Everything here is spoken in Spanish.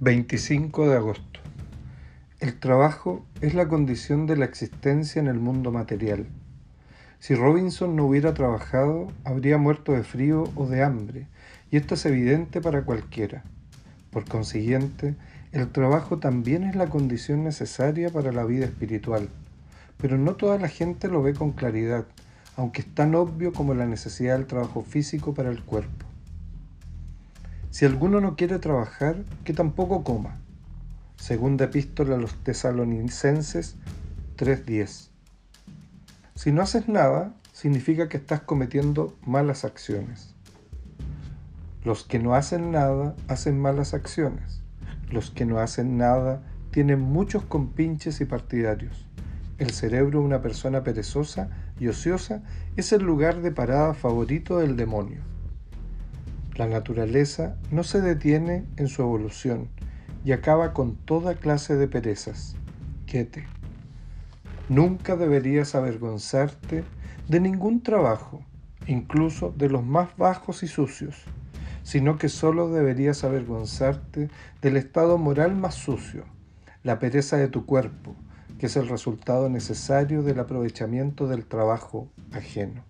25 de agosto. El trabajo es la condición de la existencia en el mundo material. Si Robinson no hubiera trabajado, habría muerto de frío o de hambre, y esto es evidente para cualquiera. Por consiguiente, el trabajo también es la condición necesaria para la vida espiritual, pero no toda la gente lo ve con claridad, aunque es tan obvio como la necesidad del trabajo físico para el cuerpo. Si alguno no quiere trabajar, que tampoco coma. Segunda epístola a los tesalonicenses 3.10. Si no haces nada, significa que estás cometiendo malas acciones. Los que no hacen nada hacen malas acciones. Los que no hacen nada tienen muchos compinches y partidarios. El cerebro de una persona perezosa y ociosa es el lugar de parada favorito del demonio. La naturaleza no se detiene en su evolución y acaba con toda clase de perezas. Quiete. Nunca deberías avergonzarte de ningún trabajo, incluso de los más bajos y sucios, sino que solo deberías avergonzarte del estado moral más sucio, la pereza de tu cuerpo, que es el resultado necesario del aprovechamiento del trabajo ajeno.